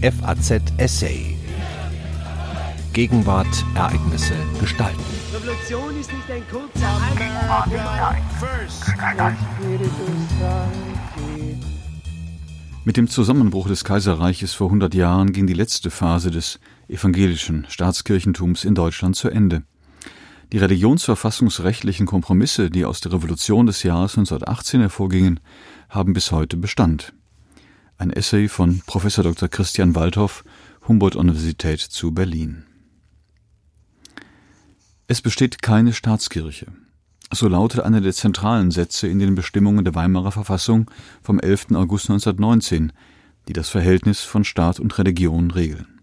FAZ Essay. Gegenwart, Ereignisse, Gestalten. Revolution ist nicht ein kurzer Mit dem Zusammenbruch des Kaiserreiches vor 100 Jahren ging die letzte Phase des evangelischen Staatskirchentums in Deutschland zu Ende. Die religionsverfassungsrechtlichen Kompromisse, die aus der Revolution des Jahres 1918 hervorgingen, haben bis heute Bestand. Ein Essay von Prof. Dr. Christian Waldhoff, Humboldt-Universität zu Berlin. Es besteht keine Staatskirche. So lautet einer der zentralen Sätze in den Bestimmungen der Weimarer Verfassung vom 11. August 1919, die das Verhältnis von Staat und Religion regeln.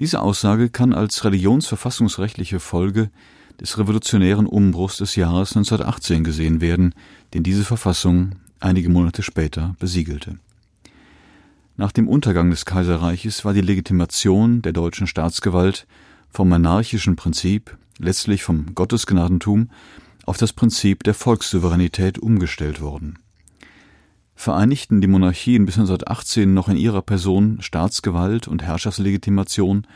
Diese Aussage kann als religionsverfassungsrechtliche Folge des revolutionären Umbruchs des Jahres 1918 gesehen werden, den diese Verfassung einige Monate später besiegelte. Nach dem Untergang des Kaiserreiches war die Legitimation der deutschen Staatsgewalt vom monarchischen Prinzip, letztlich vom Gottesgnadentum, auf das Prinzip der Volkssouveränität umgestellt worden. Vereinigten die Monarchien bis 1918 noch in ihrer Person Staatsgewalt und Herrschaftslegitimation,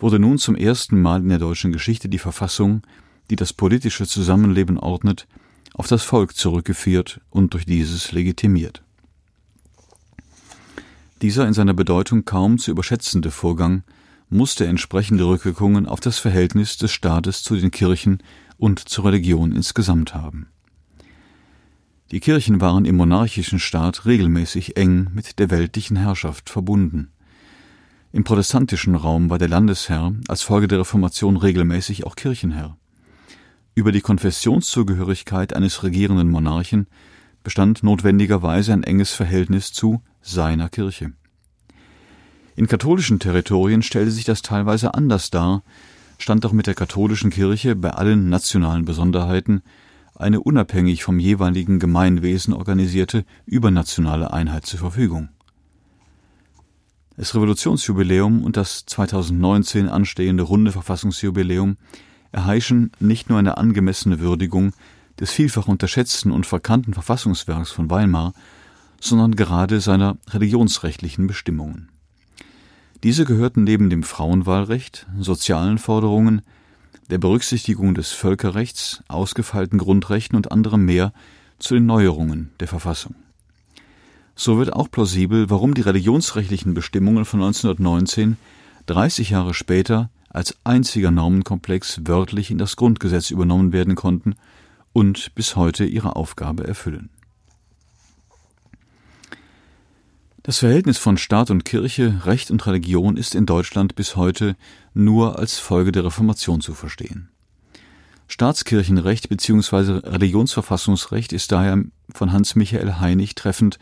wurde nun zum ersten Mal in der deutschen Geschichte die Verfassung, die das politische Zusammenleben ordnet, auf das Volk zurückgeführt und durch dieses legitimiert. Dieser in seiner Bedeutung kaum zu überschätzende Vorgang musste entsprechende Rückwirkungen auf das Verhältnis des Staates zu den Kirchen und zur Religion insgesamt haben. Die Kirchen waren im monarchischen Staat regelmäßig eng mit der weltlichen Herrschaft verbunden. Im protestantischen Raum war der Landesherr als Folge der Reformation regelmäßig auch Kirchenherr. Über die Konfessionszugehörigkeit eines regierenden Monarchen bestand notwendigerweise ein enges Verhältnis zu seiner Kirche. In katholischen Territorien stellte sich das teilweise anders dar, stand auch mit der katholischen Kirche bei allen nationalen Besonderheiten eine unabhängig vom jeweiligen Gemeinwesen organisierte übernationale Einheit zur Verfügung. Das Revolutionsjubiläum und das 2019 anstehende runde Verfassungsjubiläum erheischen nicht nur eine angemessene Würdigung des vielfach unterschätzten und verkannten Verfassungswerks von Weimar, sondern gerade seiner religionsrechtlichen Bestimmungen. Diese gehörten neben dem Frauenwahlrecht, sozialen Forderungen, der Berücksichtigung des Völkerrechts, ausgefeilten Grundrechten und anderem mehr zu den Neuerungen der Verfassung. So wird auch plausibel, warum die religionsrechtlichen Bestimmungen von 1919 30 Jahre später als einziger Normenkomplex wörtlich in das Grundgesetz übernommen werden konnten und bis heute ihre Aufgabe erfüllen. Das Verhältnis von Staat und Kirche, Recht und Religion ist in Deutschland bis heute nur als Folge der Reformation zu verstehen. Staatskirchenrecht bzw. Religionsverfassungsrecht ist daher von Hans Michael Heinig treffend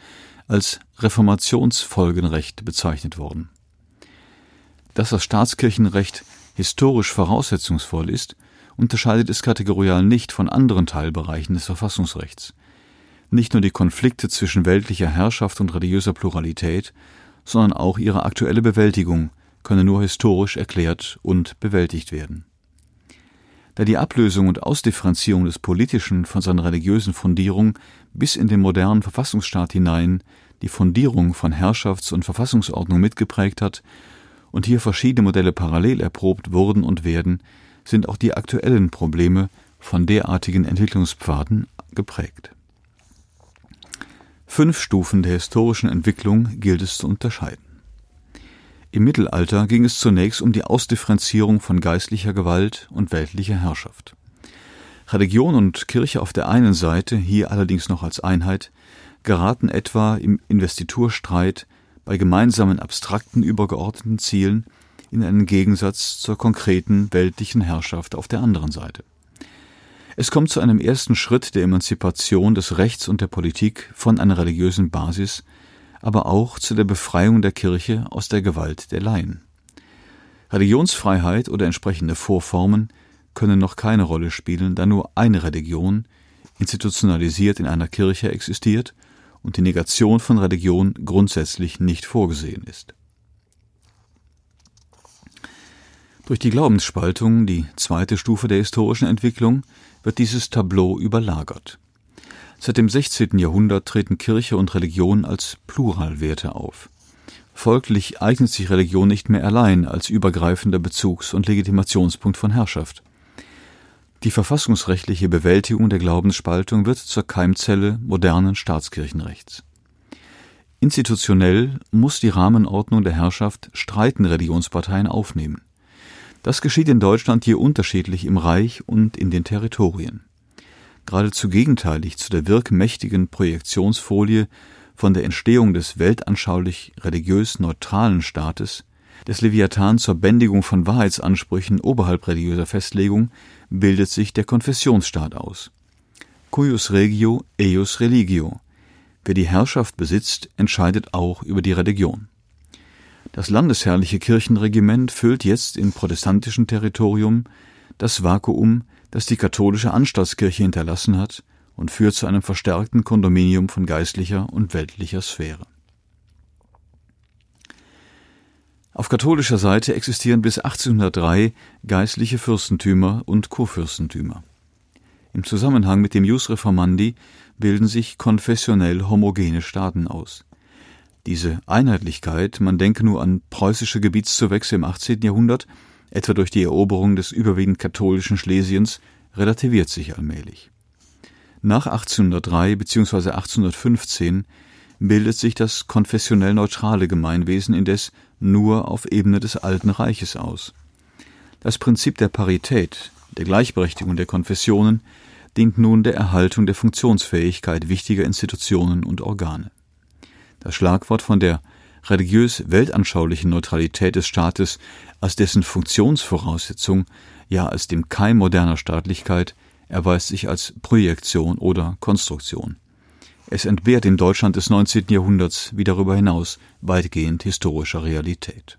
als Reformationsfolgenrecht bezeichnet worden. Dass das Staatskirchenrecht historisch voraussetzungsvoll ist, unterscheidet es kategorial nicht von anderen Teilbereichen des Verfassungsrechts. Nicht nur die Konflikte zwischen weltlicher Herrschaft und religiöser Pluralität, sondern auch ihre aktuelle Bewältigung könne nur historisch erklärt und bewältigt werden. Da die Ablösung und Ausdifferenzierung des Politischen von seiner religiösen Fundierung bis in den modernen Verfassungsstaat hinein die Fundierung von Herrschafts- und Verfassungsordnung mitgeprägt hat und hier verschiedene Modelle parallel erprobt wurden und werden, sind auch die aktuellen Probleme von derartigen Entwicklungspfaden geprägt. Fünf Stufen der historischen Entwicklung gilt es zu unterscheiden. Im Mittelalter ging es zunächst um die Ausdifferenzierung von geistlicher Gewalt und weltlicher Herrschaft. Religion und Kirche auf der einen Seite, hier allerdings noch als Einheit, geraten etwa im Investiturstreit bei gemeinsamen abstrakten übergeordneten Zielen in einen Gegensatz zur konkreten weltlichen Herrschaft auf der anderen Seite. Es kommt zu einem ersten Schritt der Emanzipation des Rechts und der Politik von einer religiösen Basis, aber auch zu der Befreiung der Kirche aus der Gewalt der Laien. Religionsfreiheit oder entsprechende Vorformen können noch keine Rolle spielen, da nur eine Religion, institutionalisiert in einer Kirche, existiert und die Negation von Religion grundsätzlich nicht vorgesehen ist. Durch die Glaubensspaltung, die zweite Stufe der historischen Entwicklung, wird dieses Tableau überlagert. Seit dem 16. Jahrhundert treten Kirche und Religion als Pluralwerte auf. Folglich eignet sich Religion nicht mehr allein als übergreifender Bezugs- und Legitimationspunkt von Herrschaft. Die verfassungsrechtliche Bewältigung der Glaubensspaltung wird zur Keimzelle modernen Staatskirchenrechts. Institutionell muss die Rahmenordnung der Herrschaft streitende Religionsparteien aufnehmen. Das geschieht in Deutschland je unterschiedlich im Reich und in den Territorien. Geradezu gegenteilig zu der wirkmächtigen Projektionsfolie von der Entstehung des weltanschaulich religiös neutralen Staates, des Leviathan zur Bändigung von Wahrheitsansprüchen oberhalb religiöser Festlegung, bildet sich der Konfessionsstaat aus. Cuius regio, eius religio. Wer die Herrschaft besitzt, entscheidet auch über die Religion. Das landesherrliche Kirchenregiment füllt jetzt im protestantischen Territorium das Vakuum, das die katholische Anstaltskirche hinterlassen hat und führt zu einem verstärkten Kondominium von geistlicher und weltlicher Sphäre. Auf katholischer Seite existieren bis 1803 geistliche Fürstentümer und Kurfürstentümer. Im Zusammenhang mit dem Jus Reformandi bilden sich konfessionell homogene Staaten aus. Diese Einheitlichkeit, man denke nur an preußische Gebietszuwächse im 18. Jahrhundert, etwa durch die Eroberung des überwiegend katholischen Schlesiens, relativiert sich allmählich. Nach 1803 bzw. 1815 bildet sich das konfessionell neutrale Gemeinwesen indes nur auf Ebene des Alten Reiches aus. Das Prinzip der Parität, der Gleichberechtigung der Konfessionen, dient nun der Erhaltung der Funktionsfähigkeit wichtiger Institutionen und Organe. Das Schlagwort von der religiös-weltanschaulichen Neutralität des Staates als dessen Funktionsvoraussetzung, ja als dem Keim moderner Staatlichkeit, erweist sich als Projektion oder Konstruktion. Es entbehrt in Deutschland des 19. Jahrhunderts wie darüber hinaus weitgehend historischer Realität.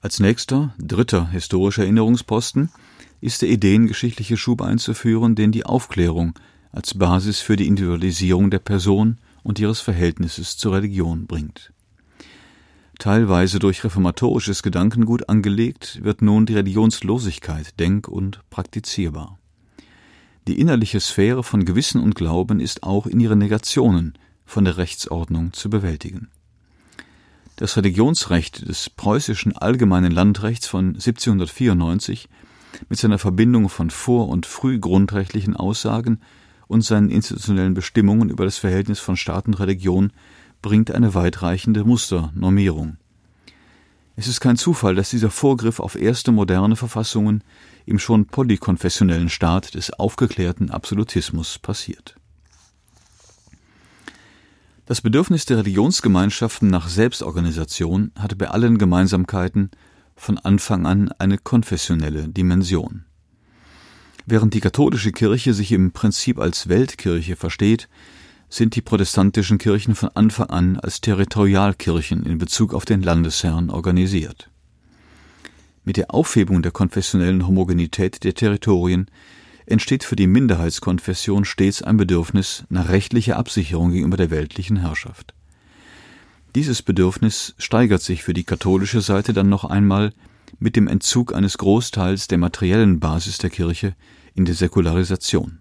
Als nächster, dritter historischer Erinnerungsposten ist der ideengeschichtliche Schub einzuführen, den die Aufklärung als Basis für die Individualisierung der Person und ihres Verhältnisses zur Religion bringt. Teilweise durch reformatorisches Gedankengut angelegt, wird nun die Religionslosigkeit denk- und praktizierbar. Die innerliche Sphäre von Gewissen und Glauben ist auch in ihren Negationen von der Rechtsordnung zu bewältigen. Das Religionsrecht des preußischen allgemeinen Landrechts von 1794 mit seiner Verbindung von vor- und frühgrundrechtlichen Aussagen und seinen institutionellen Bestimmungen über das Verhältnis von Staat und Religion bringt eine weitreichende Musternormierung. Es ist kein Zufall, dass dieser Vorgriff auf erste moderne Verfassungen im schon polykonfessionellen Staat des aufgeklärten Absolutismus passiert. Das Bedürfnis der Religionsgemeinschaften nach Selbstorganisation hatte bei allen Gemeinsamkeiten von Anfang an eine konfessionelle Dimension. Während die katholische Kirche sich im Prinzip als Weltkirche versteht, sind die protestantischen Kirchen von Anfang an als Territorialkirchen in Bezug auf den Landesherrn organisiert. Mit der Aufhebung der konfessionellen Homogenität der Territorien entsteht für die Minderheitskonfession stets ein Bedürfnis nach rechtlicher Absicherung gegenüber der weltlichen Herrschaft. Dieses Bedürfnis steigert sich für die katholische Seite dann noch einmal mit dem Entzug eines Großteils der materiellen Basis der Kirche in die Säkularisation.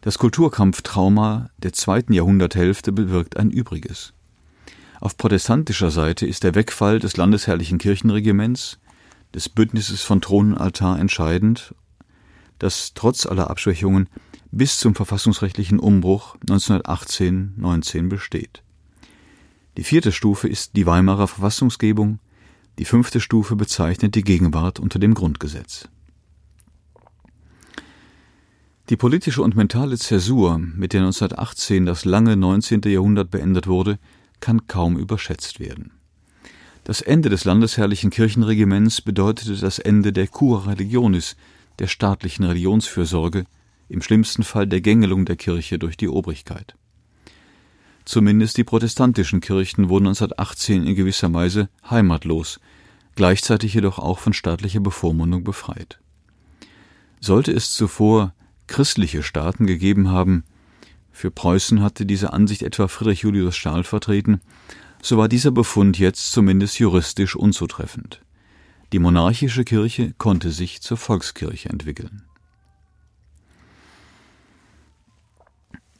Das Kulturkampftrauma der zweiten Jahrhunderthälfte bewirkt ein Übriges. Auf protestantischer Seite ist der Wegfall des landesherrlichen Kirchenregiments, des Bündnisses von Thron und Altar entscheidend, das trotz aller Abschwächungen bis zum verfassungsrechtlichen Umbruch 1918-19 besteht. Die vierte Stufe ist die Weimarer Verfassungsgebung, die fünfte Stufe bezeichnet die Gegenwart unter dem Grundgesetz. Die politische und mentale Zäsur, mit der 1918 das lange 19. Jahrhundert beendet wurde, kann kaum überschätzt werden. Das Ende des landesherrlichen Kirchenregiments bedeutete das Ende der Cura Religionis, der staatlichen Religionsfürsorge, im schlimmsten Fall der Gängelung der Kirche durch die Obrigkeit. Zumindest die protestantischen Kirchen wurden 1918 in gewisser Weise heimatlos, gleichzeitig jedoch auch von staatlicher Bevormundung befreit. Sollte es zuvor christliche Staaten gegeben haben, für Preußen hatte diese Ansicht etwa Friedrich Julius Stahl vertreten, so war dieser Befund jetzt zumindest juristisch unzutreffend. Die monarchische Kirche konnte sich zur Volkskirche entwickeln.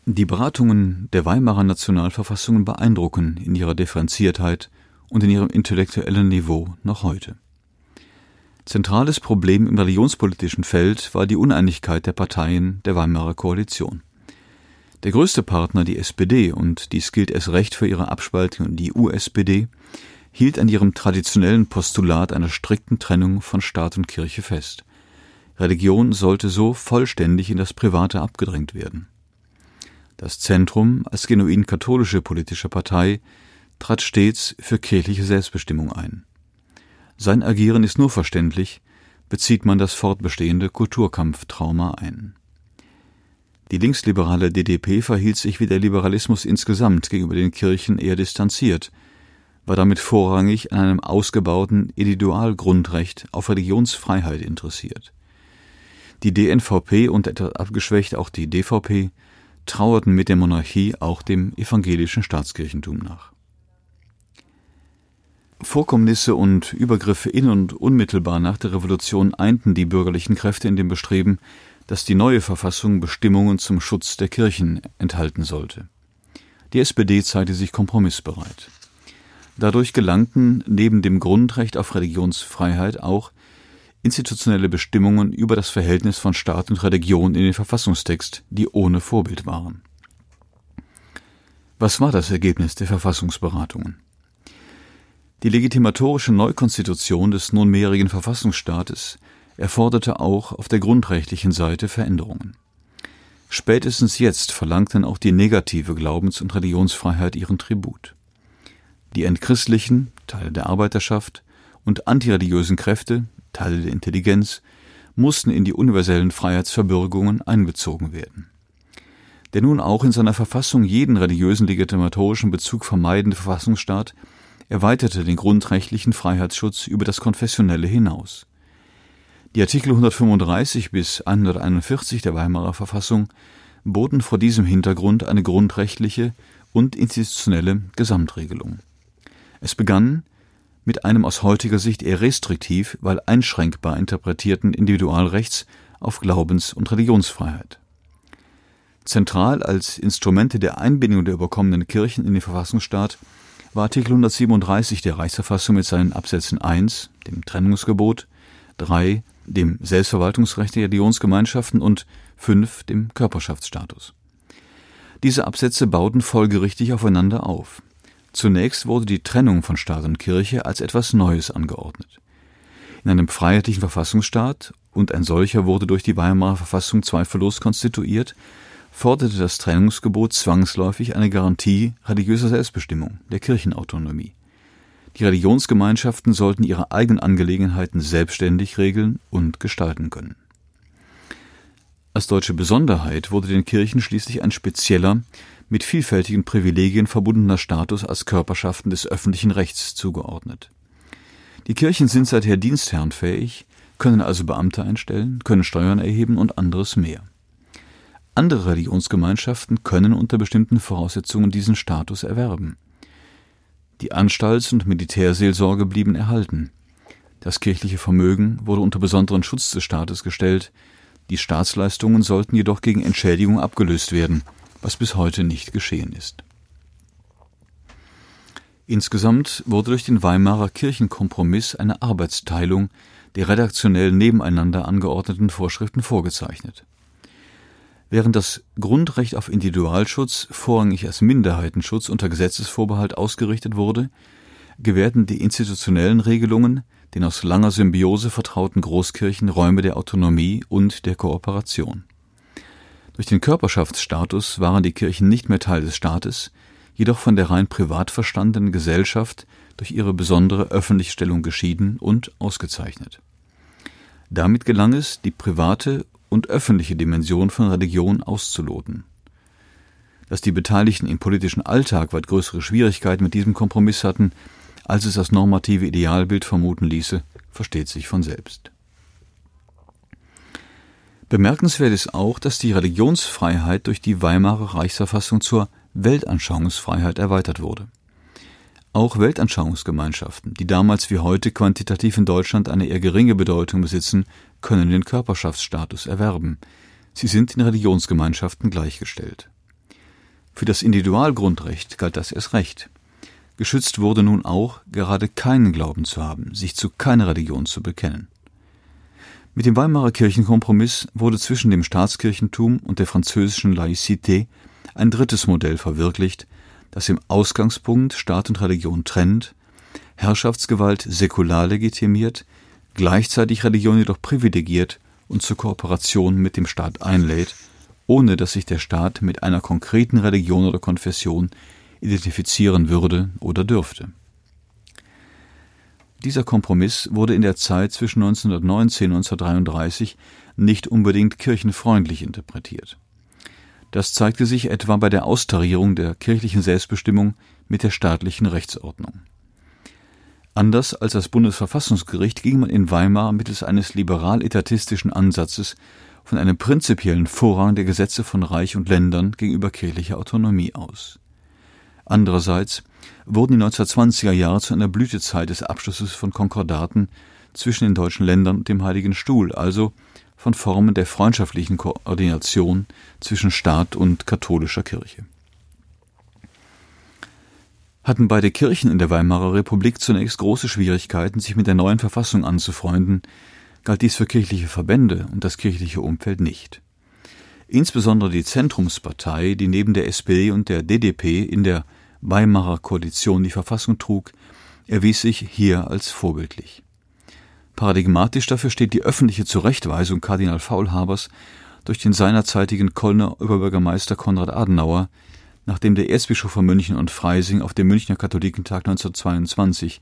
Die Beratungen der Weimarer Nationalverfassungen beeindrucken in ihrer Differenziertheit und in ihrem intellektuellen Niveau noch heute. Zentrales Problem im religionspolitischen Feld war die Uneinigkeit der Parteien der Weimarer Koalition. Der größte Partner, die SPD, und dies gilt erst recht für ihre Abspaltung in die USPD, hielt an ihrem traditionellen Postulat einer strikten Trennung von Staat und Kirche fest. Religion sollte so vollständig in das Private abgedrängt werden. Das Zentrum als genuin katholische politische Partei trat stets für kirchliche Selbstbestimmung ein. Sein Agieren ist nur verständlich, bezieht man das fortbestehende Kulturkampftrauma ein. Die linksliberale DDP verhielt sich wie der Liberalismus insgesamt gegenüber den Kirchen eher distanziert, war damit vorrangig an einem ausgebauten Individualgrundrecht auf Religionsfreiheit interessiert. Die DNVP und etwas abgeschwächt auch die DVP trauerten mit der Monarchie auch dem evangelischen Staatskirchentum nach. Vorkommnisse und Übergriffe in und unmittelbar nach der Revolution einten die bürgerlichen Kräfte in dem Bestreben, dass die neue Verfassung Bestimmungen zum Schutz der Kirchen enthalten sollte. Die SPD zeigte sich kompromissbereit. Dadurch gelangten neben dem Grundrecht auf Religionsfreiheit auch institutionelle Bestimmungen über das Verhältnis von Staat und Religion in den Verfassungstext, die ohne Vorbild waren. Was war das Ergebnis der Verfassungsberatungen? Die legitimatorische Neukonstitution des nunmehrigen Verfassungsstaates erforderte auch auf der grundrechtlichen Seite Veränderungen. Spätestens jetzt verlangten auch die negative Glaubens- und Religionsfreiheit ihren Tribut. Die entchristlichen, Teile der Arbeiterschaft, und antireligiösen Kräfte, Teile der Intelligenz, mussten in die universellen Freiheitsverbürgungen einbezogen werden. Der nun auch in seiner Verfassung jeden religiösen legitimatorischen Bezug vermeidende Verfassungsstaat erweiterte den grundrechtlichen Freiheitsschutz über das Konfessionelle hinaus. Die Artikel 135 bis 141 der Weimarer Verfassung boten vor diesem Hintergrund eine grundrechtliche und institutionelle Gesamtregelung. Es begann mit einem aus heutiger Sicht eher restriktiv, weil einschränkbar interpretierten Individualrechts auf Glaubens- und Religionsfreiheit. Zentral als Instrumente der Einbindung der überkommenen Kirchen in den Verfassungsstaat war Artikel 137 der Reichsverfassung mit seinen Absätzen 1, dem Trennungsgebot, 3, dem Selbstverwaltungsrecht der Religionsgemeinschaften und 5, dem Körperschaftsstatus. Diese Absätze bauten folgerichtig aufeinander auf. Zunächst wurde die Trennung von Staat und Kirche als etwas Neues angeordnet. In einem freiheitlichen Verfassungsstaat, und ein solcher wurde durch die Weimarer Verfassung zweifellos konstituiert, forderte das Trennungsgebot zwangsläufig eine Garantie religiöser Selbstbestimmung, der Kirchenautonomie. Die Religionsgemeinschaften sollten ihre eigenen Angelegenheiten selbstständig regeln und gestalten können. Als deutsche Besonderheit wurde den Kirchen schließlich ein spezieller, mit vielfältigen Privilegien verbundener Status als Körperschaften des öffentlichen Rechts zugeordnet. Die Kirchen sind seither dienstherrenfähig, können also Beamte einstellen, können Steuern erheben und anderes mehr. Andere Religionsgemeinschaften können unter bestimmten Voraussetzungen diesen Status erwerben. Die Anstalts- und Militärseelsorge blieben erhalten. Das kirchliche Vermögen wurde unter besonderen Schutz des Staates gestellt, die Staatsleistungen sollten jedoch gegen Entschädigung abgelöst werden – was bis heute nicht geschehen ist. Insgesamt wurde durch den Weimarer Kirchenkompromiss eine Arbeitsteilung der redaktionell nebeneinander angeordneten Vorschriften vorgezeichnet. Während das Grundrecht auf Individualschutz vorrangig als Minderheitenschutz unter Gesetzesvorbehalt ausgerichtet wurde, gewährten die institutionellen Regelungen den aus langer Symbiose vertrauten Großkirchen Räume der Autonomie und der Kooperation. Durch den Körperschaftsstatus waren die Kirchen nicht mehr Teil des Staates, jedoch von der rein privat verstandenen Gesellschaft durch ihre besondere öffentliche Stellung geschieden und ausgezeichnet. Damit gelang es, die private und öffentliche Dimension von Religion auszuloten. Dass die Beteiligten im politischen Alltag weit größere Schwierigkeiten mit diesem Kompromiss hatten, als es das normative Idealbild vermuten ließe, versteht sich von selbst. Bemerkenswert ist auch, dass die Religionsfreiheit durch die Weimarer Reichsverfassung zur Weltanschauungsfreiheit erweitert wurde. Auch Weltanschauungsgemeinschaften, die damals wie heute quantitativ in Deutschland eine eher geringe Bedeutung besitzen, können den Körperschaftsstatus erwerben. Sie sind in Religionsgemeinschaften gleichgestellt. Für das Individualgrundrecht galt das erst recht. Geschützt wurde nun auch, gerade keinen Glauben zu haben, sich zu keiner Religion zu bekennen. Mit dem Weimarer Kirchenkompromiss wurde zwischen dem Staatskirchentum und der französischen Laïcité ein drittes Modell verwirklicht, das im Ausgangspunkt Staat und Religion trennt, Herrschaftsgewalt säkular legitimiert, gleichzeitig Religion jedoch privilegiert und zur Kooperation mit dem Staat einlädt ohne dass sich der Staat mit einer konkreten Religion oder Konfession identifizieren würde oder dürfte. Dieser Kompromiss wurde in der Zeit zwischen 1919 und 1933 nicht unbedingt kirchenfreundlich interpretiert. Das zeigte sich etwa bei der Austarierung der kirchlichen Selbstbestimmung mit der staatlichen Rechtsordnung. Anders als das Bundesverfassungsgericht ging man in Weimar mittels eines liberal-etatistischen Ansatzes von einem prinzipiellen Vorrang der Gesetze von Reich und Ländern gegenüber kirchlicher Autonomie aus. Andererseits wurden die 1920er Jahre zu einer Blütezeit des Abschlusses von Konkordaten zwischen den deutschen Ländern und dem Heiligen Stuhl, also von Formen der freundschaftlichen Koordination zwischen Staat und katholischer Kirche. Hatten beide Kirchen in der Weimarer Republik zunächst große Schwierigkeiten, sich mit der neuen Verfassung anzufreunden, galt dies für kirchliche Verbände und das kirchliche Umfeld nicht. Insbesondere die Zentrumspartei, die neben der SPD und der DDP in der Weimarer Koalition die Verfassung trug, erwies sich hier als vorbildlich. Paradigmatisch dafür steht die öffentliche Zurechtweisung Kardinal Faulhabers durch den seinerzeitigen Kölner Oberbürgermeister Konrad Adenauer, nachdem der Erzbischof von München und Freising auf dem Münchner Katholikentag 1922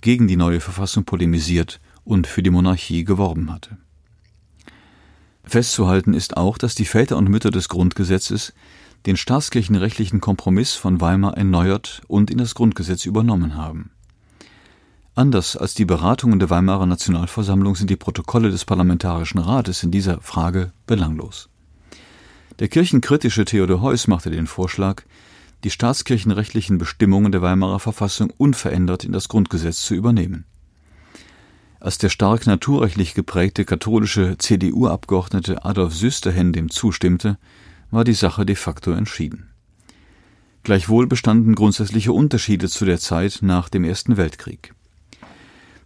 gegen die neue Verfassung polemisiert und für die Monarchie geworben hatte. Festzuhalten ist auch, dass die Väter und Mütter des Grundgesetzes den staatskirchenrechtlichen Kompromiss von Weimar erneuert und in das Grundgesetz übernommen haben. Anders als die Beratungen der Weimarer Nationalversammlung sind die Protokolle des Parlamentarischen Rates in dieser Frage belanglos. Der kirchenkritische Theodor Heuss machte den Vorschlag, die staatskirchenrechtlichen Bestimmungen der Weimarer Verfassung unverändert in das Grundgesetz zu übernehmen. Als der stark naturrechtlich geprägte katholische CDU-Abgeordnete Adolf Süsterhen dem zustimmte, war die Sache de facto entschieden. Gleichwohl bestanden grundsätzliche Unterschiede zu der Zeit nach dem Ersten Weltkrieg.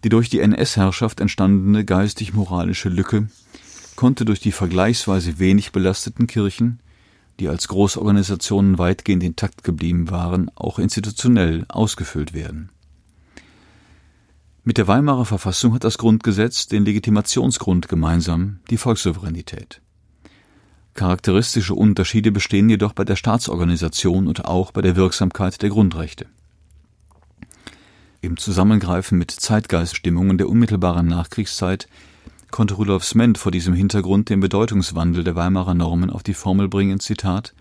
Die durch die NS-Herrschaft entstandene geistig-moralische Lücke konnte durch die vergleichsweise wenig belasteten Kirchen, die als Großorganisationen weitgehend intakt geblieben waren, auch institutionell ausgefüllt werden mit der Weimarer Verfassung hat das Grundgesetz den Legitimationsgrund gemeinsam, die Volkssouveränität. Charakteristische Unterschiede bestehen jedoch bei der Staatsorganisation und auch bei der Wirksamkeit der Grundrechte. Im Zusammengreifen mit Zeitgeiststimmungen der unmittelbaren Nachkriegszeit konnte Rudolf Sment vor diesem Hintergrund den Bedeutungswandel der Weimarer Normen auf die Formel bringen, Zitat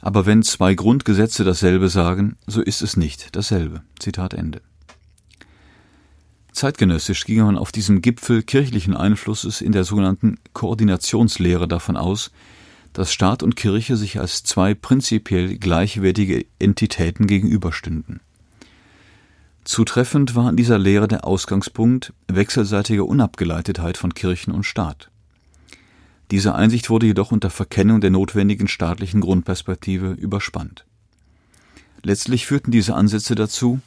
Aber wenn zwei Grundgesetze dasselbe sagen, so ist es nicht dasselbe. Zitat Ende. Zeitgenössisch ging man auf diesem Gipfel kirchlichen Einflusses in der sogenannten Koordinationslehre davon aus, dass Staat und Kirche sich als zwei prinzipiell gleichwertige Entitäten gegenüberstünden. Zutreffend war in dieser Lehre der Ausgangspunkt wechselseitiger Unabgeleitetheit von Kirchen und Staat. Diese Einsicht wurde jedoch unter Verkennung der notwendigen staatlichen Grundperspektive überspannt. Letztlich führten diese Ansätze dazu,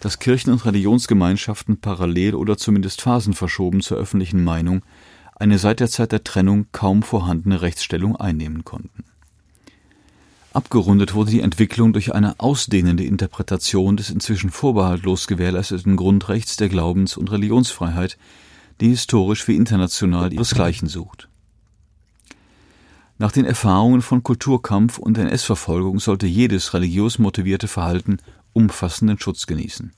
dass Kirchen und Religionsgemeinschaften parallel oder zumindest phasenverschoben zur öffentlichen Meinung eine seit der Zeit der Trennung kaum vorhandene Rechtsstellung einnehmen konnten. Abgerundet wurde die Entwicklung durch eine ausdehnende Interpretation des inzwischen vorbehaltlos gewährleisteten Grundrechts der Glaubens- und Religionsfreiheit, die historisch wie international ihresgleichen sucht. Nach den Erfahrungen von Kulturkampf und NS-Verfolgung sollte jedes religiös motivierte Verhalten umfassenden Schutz genießen.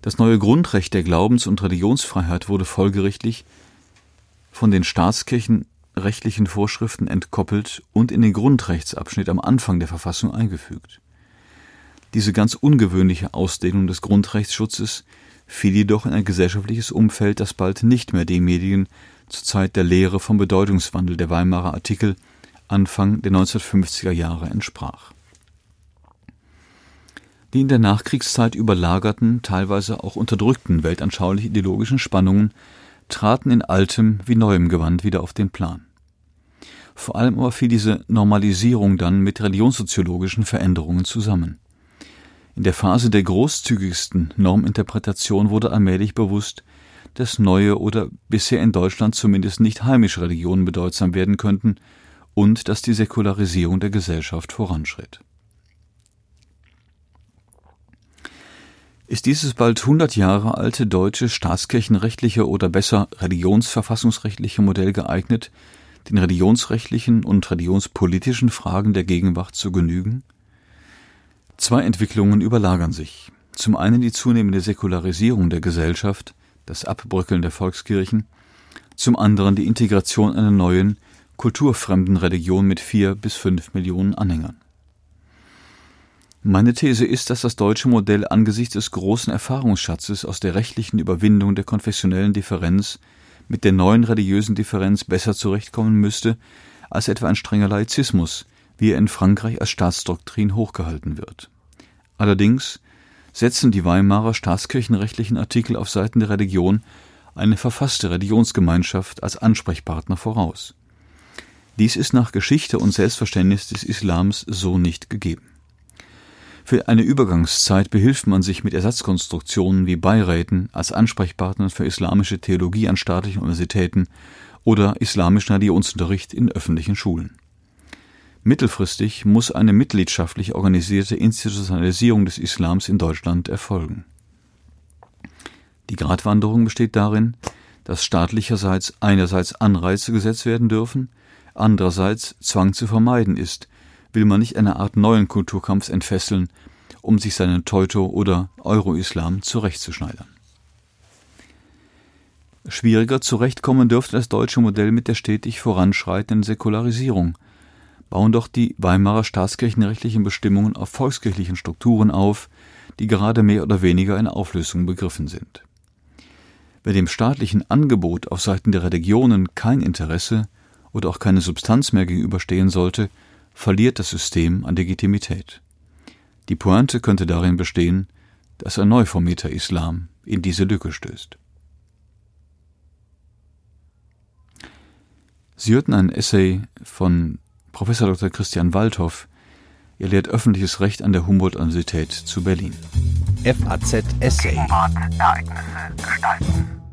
Das neue Grundrecht der Glaubens- und Religionsfreiheit wurde folgerichtlich von den staatskirchenrechtlichen Vorschriften entkoppelt und in den Grundrechtsabschnitt am Anfang der Verfassung eingefügt. Diese ganz ungewöhnliche Ausdehnung des Grundrechtsschutzes fiel jedoch in ein gesellschaftliches Umfeld, das bald nicht mehr demjenigen zur Zeit der Lehre vom Bedeutungswandel der Weimarer Artikel Anfang der 1950er Jahre entsprach. Die in der Nachkriegszeit überlagerten, teilweise auch unterdrückten weltanschaulich-ideologischen Spannungen traten in altem wie neuem Gewand wieder auf den Plan. Vor allem aber fiel diese Normalisierung dann mit religionssoziologischen Veränderungen zusammen. In der Phase der großzügigsten Norminterpretation wurde allmählich bewusst, dass neue oder bisher in Deutschland zumindest nicht heimische Religionen bedeutsam werden könnten und dass die Säkularisierung der Gesellschaft voranschritt. Ist dieses bald 100 Jahre alte deutsche staatskirchenrechtliche oder besser religionsverfassungsrechtliche Modell geeignet, den religionsrechtlichen und religionspolitischen Fragen der Gegenwart zu genügen? Zwei Entwicklungen überlagern sich. Zum einen die zunehmende Säkularisierung der Gesellschaft, das Abbröckeln der Volkskirchen, zum anderen die Integration einer neuen, kulturfremden Religion mit vier bis fünf Millionen Anhängern. Meine These ist, dass das deutsche Modell angesichts des großen Erfahrungsschatzes aus der rechtlichen Überwindung der konfessionellen Differenz mit der neuen religiösen Differenz besser zurechtkommen müsste als etwa ein strenger Laizismus, wie er in Frankreich als Staatsdoktrin hochgehalten wird. Allerdings setzen die Weimarer staatskirchenrechtlichen Artikel auf Seiten der Religion eine verfasste Religionsgemeinschaft als Ansprechpartner voraus. Dies ist nach Geschichte und Selbstverständnis des Islams so nicht gegeben. Für eine Übergangszeit behilft man sich mit Ersatzkonstruktionen wie Beiräten als Ansprechpartnern für islamische Theologie an staatlichen Universitäten oder islamischen Religionsunterricht in öffentlichen Schulen. Mittelfristig muss eine mitgliedschaftlich organisierte Institutionalisierung des Islams in Deutschland erfolgen. Die Gratwanderung besteht darin, dass staatlicherseits einerseits Anreize gesetzt werden dürfen, andererseits Zwang zu vermeiden ist, will man nicht eine Art neuen Kulturkampfs entfesseln, um sich seinen Teuto- oder Euro-Islam zurechtzuschneidern. Schwieriger zurechtkommen dürfte das deutsche Modell mit der stetig voranschreitenden Säkularisierung, bauen doch die Weimarer staatskirchenrechtlichen Bestimmungen auf volkskirchlichen Strukturen auf, die gerade mehr oder weniger in Auflösung begriffen sind. Wer dem staatlichen Angebot auf Seiten der Religionen kein Interesse oder auch keine Substanz mehr gegenüberstehen sollte, verliert das System an Legitimität. Die Pointe könnte darin bestehen, dass ein neu formierter Islam in diese Lücke stößt. Sie hörten ein Essay von Professor Dr. Christian Waldhoff. Er lehrt öffentliches Recht an der Humboldt-Universität zu Berlin. FAZ Essay. Ereignisse gestalten.